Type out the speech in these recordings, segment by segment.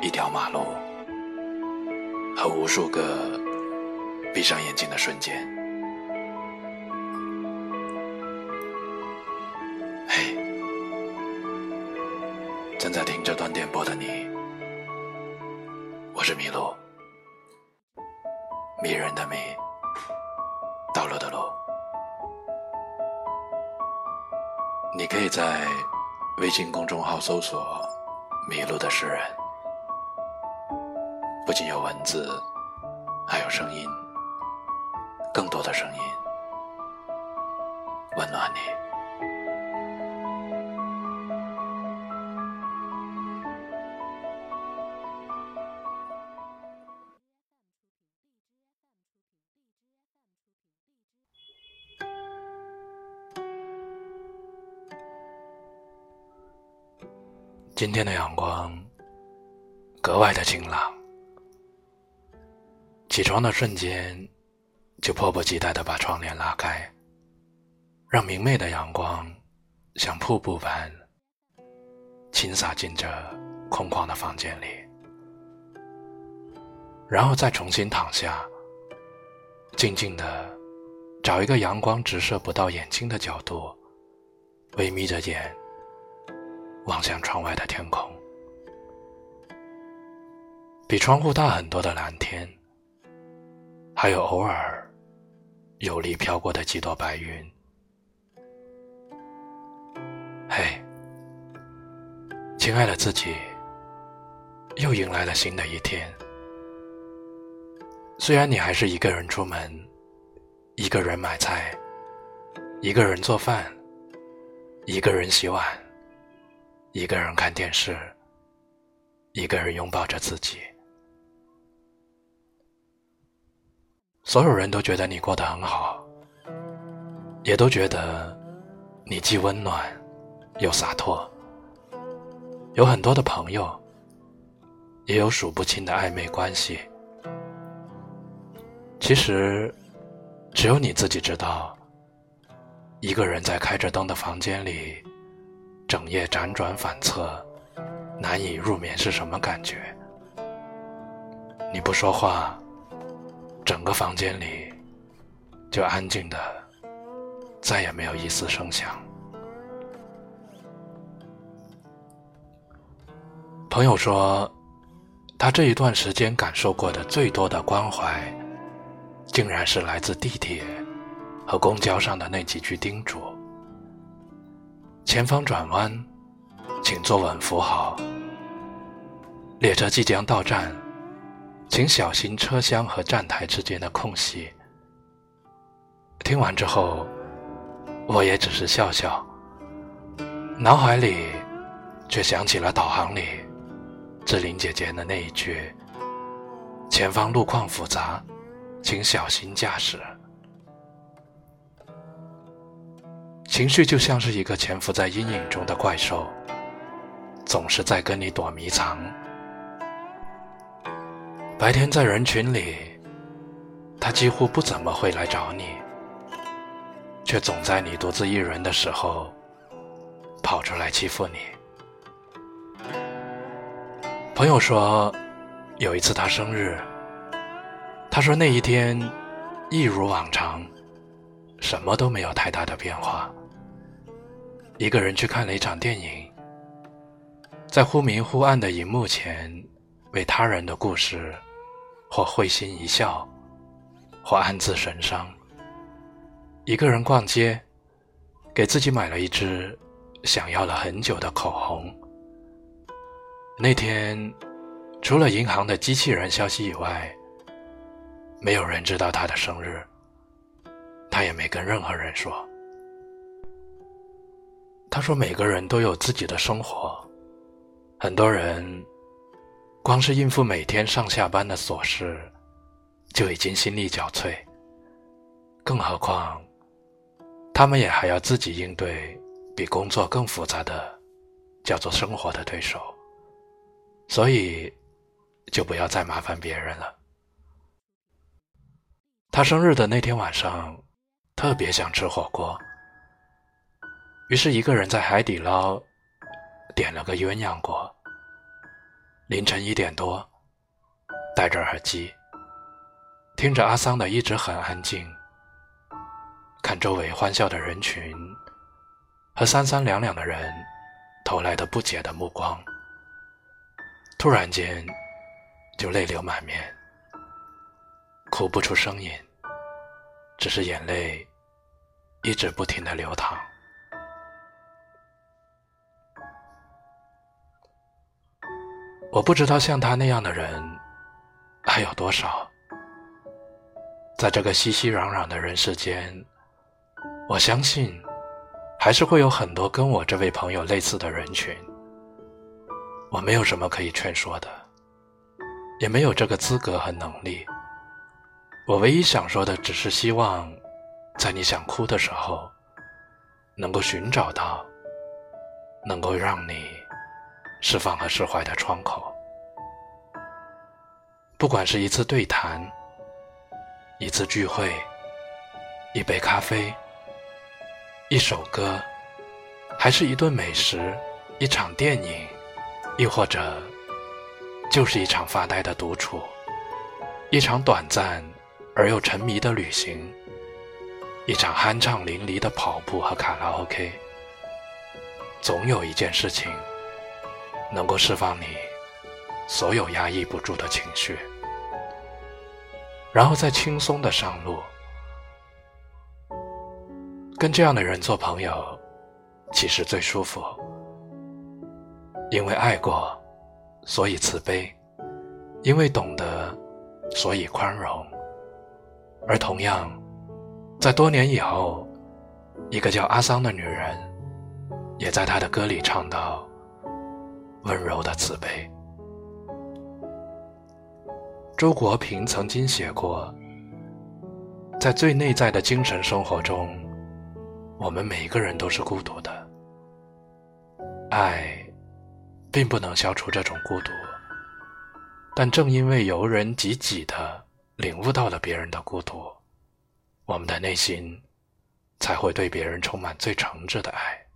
一条马路和无数个闭上眼睛的瞬间。嘿，正在听这段电波的你，我是麋鹿。迷人的迷，道路的路。你可以在微信公众号搜索“迷路的诗人”，不仅有文字，还有声音，更多的声音，温暖你。今天的阳光格外的晴朗，起床的瞬间就迫不及待的把窗帘拉开，让明媚的阳光像瀑布般倾洒进这空旷的房间里，然后再重新躺下，静静的找一个阳光直射不到眼睛的角度，微眯着眼。望向窗外的天空，比窗户大很多的蓝天，还有偶尔有力飘过的几朵白云。嘿，亲爱的自己，又迎来了新的一天。虽然你还是一个人出门，一个人买菜，一个人做饭，一个人洗碗。一个人看电视，一个人拥抱着自己。所有人都觉得你过得很好，也都觉得你既温暖又洒脱。有很多的朋友，也有数不清的暧昧关系。其实，只有你自己知道，一个人在开着灯的房间里。整夜辗转反侧，难以入眠是什么感觉？你不说话，整个房间里就安静的，再也没有一丝声响。朋友说，他这一段时间感受过的最多的关怀，竟然是来自地铁和公交上的那几句叮嘱。前方转弯，请坐稳扶好。列车即将到站，请小心车厢和站台之间的空隙。听完之后，我也只是笑笑，脑海里却想起了导航里志玲姐姐的那一句：“前方路况复杂，请小心驾驶。”情绪就像是一个潜伏在阴影中的怪兽，总是在跟你躲迷藏。白天在人群里，他几乎不怎么会来找你，却总在你独自一人的时候跑出来欺负你。朋友说，有一次他生日，他说那一天一如往常，什么都没有太大的变化。一个人去看了一场电影，在忽明忽暗的荧幕前，为他人的故事，或会心一笑，或暗自神伤。一个人逛街，给自己买了一支想要了很久的口红。那天，除了银行的机器人消息以外，没有人知道他的生日，他也没跟任何人说。他说：“每个人都有自己的生活，很多人光是应付每天上下班的琐事，就已经心力交瘁。更何况，他们也还要自己应对比工作更复杂的，叫做生活的对手。所以，就不要再麻烦别人了。他生日的那天晚上，特别想吃火锅，于是一个人在海底捞点了个鸳鸯锅。凌晨一点多，戴着耳机，听着阿桑的《一直很安静》，看周围欢笑的人群和三三两两的人投来的不解的目光，突然间就泪流满面，哭不出声音，只是眼泪一直不停的流淌。我不知道像他那样的人还有多少，在这个熙熙攘攘的人世间，我相信还是会有很多跟我这位朋友类似的人群。我没有什么可以劝说的，也没有这个资格和能力。我唯一想说的，只是希望在你想哭的时候，能够寻找到能够让你。释放和释怀的窗口，不管是一次对谈、一次聚会、一杯咖啡、一首歌，还是一顿美食、一场电影，亦或者就是一场发呆的独处，一场短暂而又沉迷的旅行，一场酣畅淋漓的跑步和卡拉 OK，总有一件事情。能够释放你所有压抑不住的情绪，然后再轻松的上路。跟这样的人做朋友，其实最舒服。因为爱过，所以慈悲；因为懂得，所以宽容。而同样，在多年以后，一个叫阿桑的女人，也在她的歌里唱到。温柔的慈悲。周国平曾经写过，在最内在的精神生活中，我们每个人都是孤独的。爱，并不能消除这种孤独，但正因为由人及己的领悟到了别人的孤独，我们的内心才会对别人充满最诚挚的爱。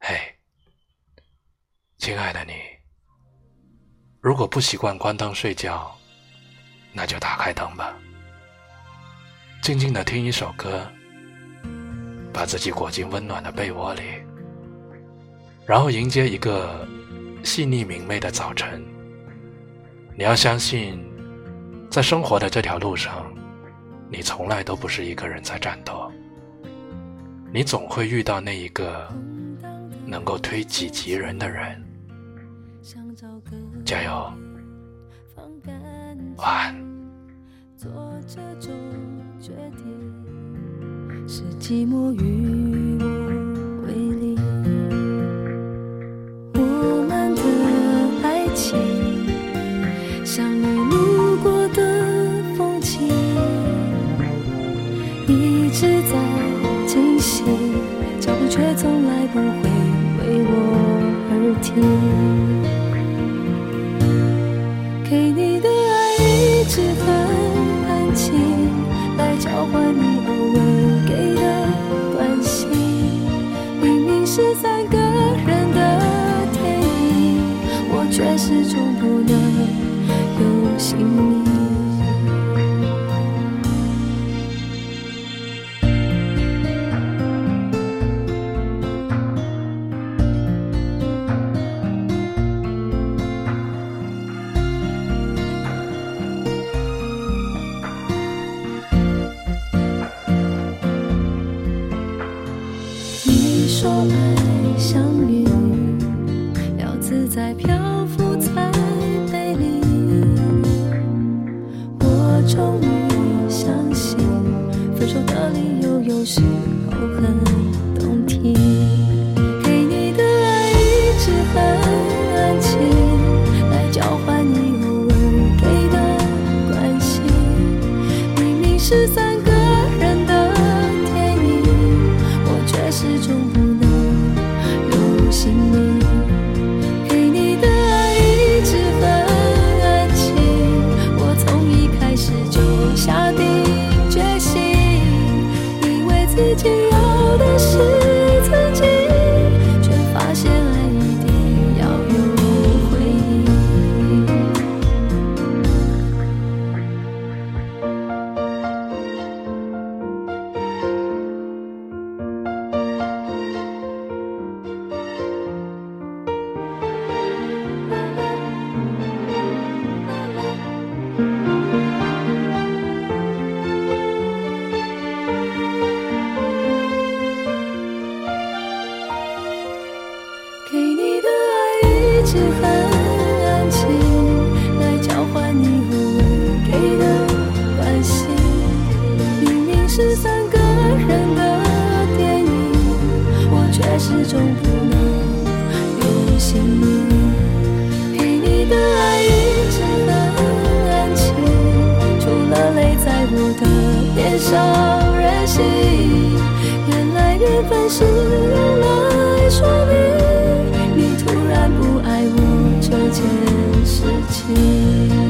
嘿。亲爱的你，如果不习惯关灯睡觉，那就打开灯吧，静静的听一首歌，把自己裹进温暖的被窝里，然后迎接一个细腻明媚的早晨。你要相信，在生活的这条路上，你从来都不是一个人在战斗，你总会遇到那一个能够推己及人的人。加油，晚安。做这种决定，是寂寞与我为邻。我们的爱情，像你路过的风景，一直在进行，脚步却从来不会为我而停。在漂浮在美里，我终于相信，分手的理由有时候很。任性，原来缘分是用来说明你突然不爱我这件事情。